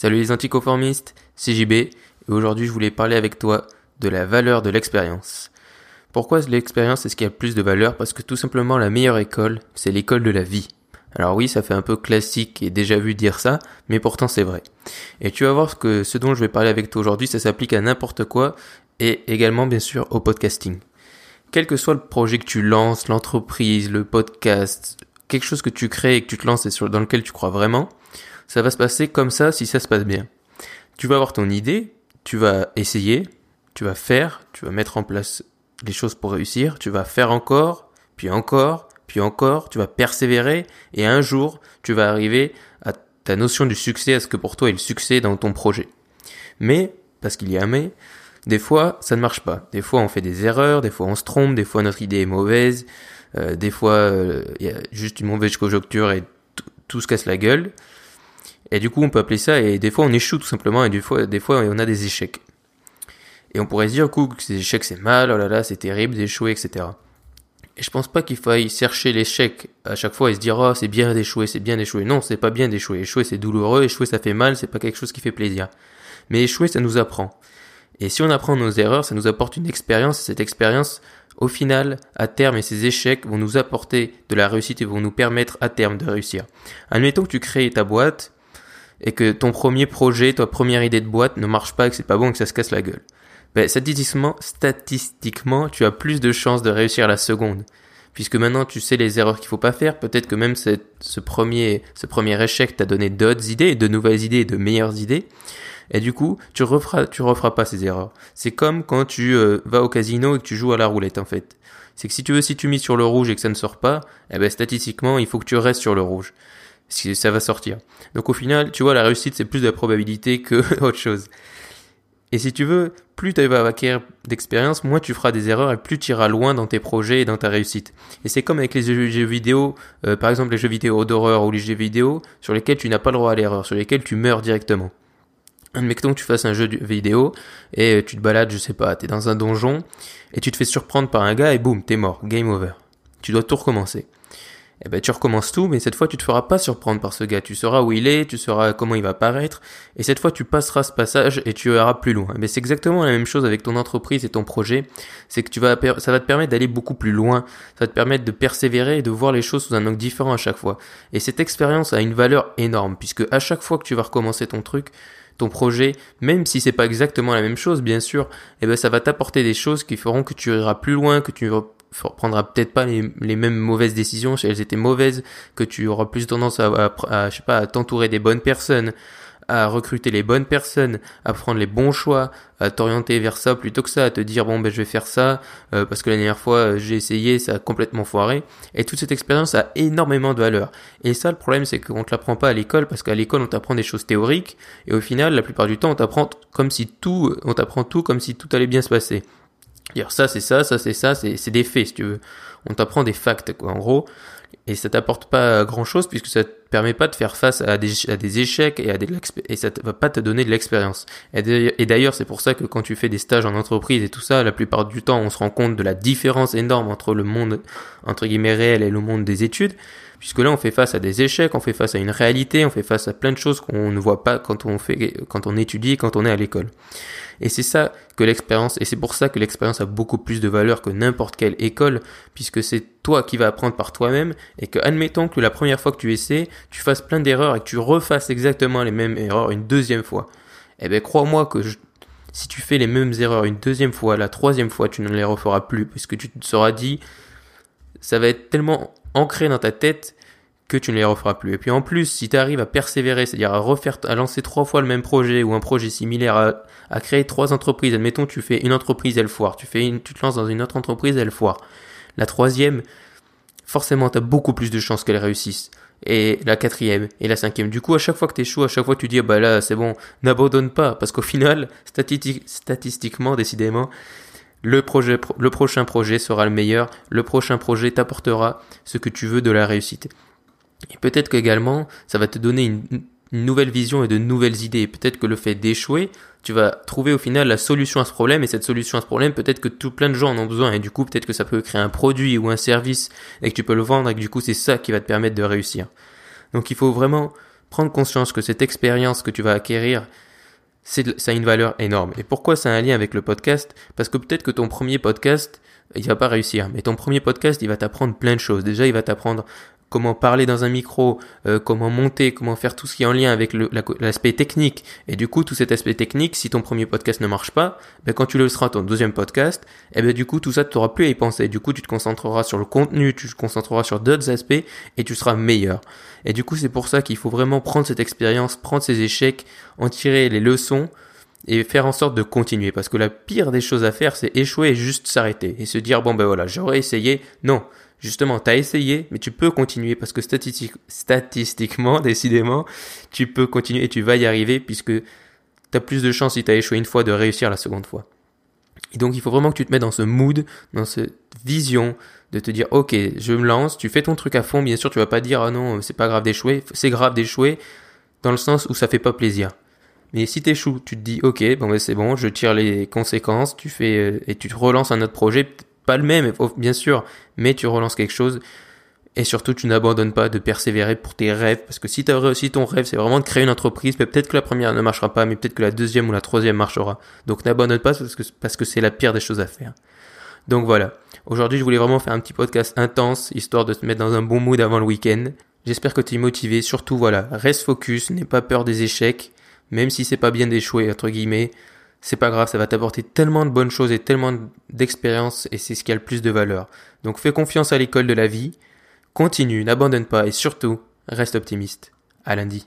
Salut les anticonformistes, c'est JB et aujourd'hui je voulais parler avec toi de la valeur de l'expérience. Pourquoi l'expérience est ce qui a plus de valeur? Parce que tout simplement la meilleure école, c'est l'école de la vie. Alors oui, ça fait un peu classique et déjà vu dire ça, mais pourtant c'est vrai. Et tu vas voir que ce dont je vais parler avec toi aujourd'hui, ça s'applique à n'importe quoi et également bien sûr au podcasting. Quel que soit le projet que tu lances, l'entreprise, le podcast, quelque chose que tu crées et que tu te lances et dans lequel tu crois vraiment, ça va se passer comme ça si ça se passe bien. Tu vas avoir ton idée, tu vas essayer, tu vas faire, tu vas mettre en place les choses pour réussir, tu vas faire encore, puis encore, puis encore, tu vas persévérer, et un jour, tu vas arriver à ta notion du succès, à ce que pour toi est le succès dans ton projet. Mais, parce qu'il y a un mais, des fois, ça ne marche pas. Des fois, on fait des erreurs, des fois, on se trompe, des fois, notre idée est mauvaise, euh, des fois, euh, il y a juste une mauvaise conjoncture et tout se casse la gueule. Et du coup, on peut appeler ça, et des fois on échoue tout simplement, et des fois, des fois on a des échecs. Et on pourrait se dire, coup, que ces échecs c'est mal, oh là là, c'est terrible d'échouer, etc. Et je pense pas qu'il faille chercher l'échec à chaque fois et se dire, oh, c'est bien d'échouer, c'est bien d'échouer. Non, c'est pas bien d'échouer. Échouer, c'est douloureux, échouer, ça fait mal, c'est pas quelque chose qui fait plaisir. Mais échouer, ça nous apprend. Et si on apprend nos erreurs, ça nous apporte une expérience, et cette expérience, au final, à terme, et ces échecs vont nous apporter de la réussite et vont nous permettre à terme de réussir. Admettons que tu crées ta boîte, et que ton premier projet, ta première idée de boîte ne marche pas, que c'est pas bon, que ça se casse la gueule. Ben, statistiquement, statistiquement, tu as plus de chances de réussir la seconde. Puisque maintenant tu sais les erreurs qu'il faut pas faire, peut-être que même ce premier, ce premier échec t'a donné d'autres idées, de nouvelles idées, de meilleures idées. Et du coup, tu referas, tu referas pas ces erreurs. C'est comme quand tu euh, vas au casino et que tu joues à la roulette en fait. C'est que si tu veux, si tu mises sur le rouge et que ça ne sort pas, eh ben statistiquement, il faut que tu restes sur le rouge si ça va sortir. Donc au final, tu vois, la réussite, c'est plus de la probabilité que autre chose. Et si tu veux, plus tu vas acquérir d'expérience, moins tu feras des erreurs et plus tu iras loin dans tes projets et dans ta réussite. Et c'est comme avec les jeux, vidéo, euh, par exemple les jeux vidéo d'horreur ou les jeux vidéo sur lesquels tu n'as pas le droit à l'erreur, sur lesquels tu meurs directement. Admettons que tu fasses un jeu vidéo et tu te balades, je sais pas, t'es dans un donjon et tu te fais surprendre par un gars et boum, t'es mort, game over. Tu dois tout recommencer eh ben tu recommences tout, mais cette fois tu te feras pas surprendre par ce gars. Tu sauras où il est, tu sauras comment il va paraître, et cette fois tu passeras ce passage et tu iras plus loin. Mais c'est exactement la même chose avec ton entreprise et ton projet. C'est que tu vas, ça va te permettre d'aller beaucoup plus loin. Ça va te permettre de persévérer et de voir les choses sous un angle différent à chaque fois. Et cette expérience a une valeur énorme, puisque à chaque fois que tu vas recommencer ton truc, ton projet, même si c'est pas exactement la même chose, bien sûr, eh ben ça va t'apporter des choses qui feront que tu iras plus loin, que tu prendras peut-être pas les, mêmes mauvaises décisions si elles étaient mauvaises, que tu auras plus tendance à, à, je sais pas, à t'entourer des bonnes personnes, à recruter les bonnes personnes, à prendre les bons choix, à t'orienter vers ça plutôt que ça, à te dire bon ben je vais faire ça euh, parce que la dernière fois euh, j'ai essayé, ça a complètement foiré. Et toute cette expérience a énormément de valeur. Et ça le problème c'est qu'on te l'apprend pas à l'école parce qu'à l'école on t'apprend des choses théoriques et au final la plupart du temps on t'apprend comme si tout, on t'apprend tout comme si tout allait bien se passer. Dire ça c'est ça, ça c'est ça, c'est des faits si tu veux. On t'apprend des facts quoi en gros et ça t'apporte pas grand chose puisque ça te permet pas de faire face à des, à des échecs et à des et ça va pas te donner de l'expérience. Et d'ailleurs c'est pour ça que quand tu fais des stages en entreprise et tout ça, la plupart du temps on se rend compte de la différence énorme entre le monde entre guillemets réel et le monde des études puisque là on fait face à des échecs, on fait face à une réalité, on fait face à plein de choses qu'on ne voit pas quand on fait, quand on étudie, quand on est à l'école. Et c'est ça que l'expérience, et c'est pour ça que l'expérience a beaucoup plus de valeur que n'importe quelle école, puisque c'est toi qui vas apprendre par toi-même, et que admettons que la première fois que tu essaies, tu fasses plein d'erreurs et que tu refasses exactement les mêmes erreurs une deuxième fois. Eh ben crois-moi que si tu fais les mêmes erreurs une deuxième fois, la troisième fois, tu ne les referas plus, puisque tu te seras dit, ça va être tellement ancré dans ta tête que tu ne les referas plus. Et puis en plus, si tu arrives à persévérer, c'est-à-dire à refaire, à lancer trois fois le même projet ou un projet similaire, à, créer trois entreprises, admettons tu fais une entreprise, elle foire, tu fais une, tu te lances dans une autre entreprise, elle foire. La troisième, forcément, tu as beaucoup plus de chances qu'elle réussisse. Et la quatrième, et la cinquième. Du coup, à chaque fois que tu échoues, à chaque fois tu dis, ah bah là, c'est bon, n'abandonne pas, parce qu'au final, statistiquement, décidément, le, projet, le prochain projet sera le meilleur, le prochain projet t'apportera ce que tu veux de la réussite. Et peut-être qu'également, ça va te donner une, nouvelle vision et de nouvelles idées. Peut-être que le fait d'échouer, tu vas trouver au final la solution à ce problème et cette solution à ce problème, peut-être que tout plein de gens en ont besoin et du coup, peut-être que ça peut créer un produit ou un service et que tu peux le vendre et que du coup, c'est ça qui va te permettre de réussir. Donc il faut vraiment prendre conscience que cette expérience que tu vas acquérir, ça a une valeur énorme. Et pourquoi ça a un lien avec le podcast? Parce que peut-être que ton premier podcast, il va pas réussir. Mais ton premier podcast, il va t'apprendre plein de choses. Déjà, il va t'apprendre comment parler dans un micro, euh, comment monter, comment faire tout ce qui est en lien avec l'aspect technique. Et du coup, tout cet aspect technique, si ton premier podcast ne marche pas, ben, quand tu le seras ton deuxième podcast, et eh ben, du coup, tout ça, tu n'auras plus à y penser. Du coup, tu te concentreras sur le contenu, tu te concentreras sur d'autres aspects et tu seras meilleur. Et du coup, c'est pour ça qu'il faut vraiment prendre cette expérience, prendre ces échecs, en tirer les leçons et faire en sorte de continuer. Parce que la pire des choses à faire, c'est échouer et juste s'arrêter et se dire, bon ben voilà, j'aurais essayé. Non. Justement, tu as essayé, mais tu peux continuer parce que statistiquement, décidément, tu peux continuer et tu vas y arriver puisque tu as plus de chances si tu as échoué une fois de réussir la seconde fois. Et donc, il faut vraiment que tu te mettes dans ce mood, dans cette vision de te dire, ok, je me lance, tu fais ton truc à fond, bien sûr, tu vas pas dire, ah non, c'est pas grave d'échouer, c'est grave d'échouer, dans le sens où ça fait pas plaisir. Mais si t'échoues, tu te dis ok, bon ben c'est bon, je tire les conséquences, tu fais euh, et tu relances un autre projet, pas le même bien sûr, mais tu relances quelque chose et surtout tu n'abandonnes pas de persévérer pour tes rêves parce que si réussi ton rêve, c'est vraiment de créer une entreprise, peut-être que la première ne marchera pas, mais peut-être que la deuxième ou la troisième marchera. Donc n'abandonne pas parce que parce que c'est la pire des choses à faire. Donc voilà. Aujourd'hui, je voulais vraiment faire un petit podcast intense histoire de te mettre dans un bon mood avant le week-end. J'espère que tu es motivé. Surtout, voilà, reste focus, n'aie pas peur des échecs même si c'est pas bien d'échouer, entre guillemets, c'est pas grave, ça va t'apporter tellement de bonnes choses et tellement d'expérience et c'est ce qui a le plus de valeur. Donc fais confiance à l'école de la vie, continue, n'abandonne pas et surtout, reste optimiste. À lundi.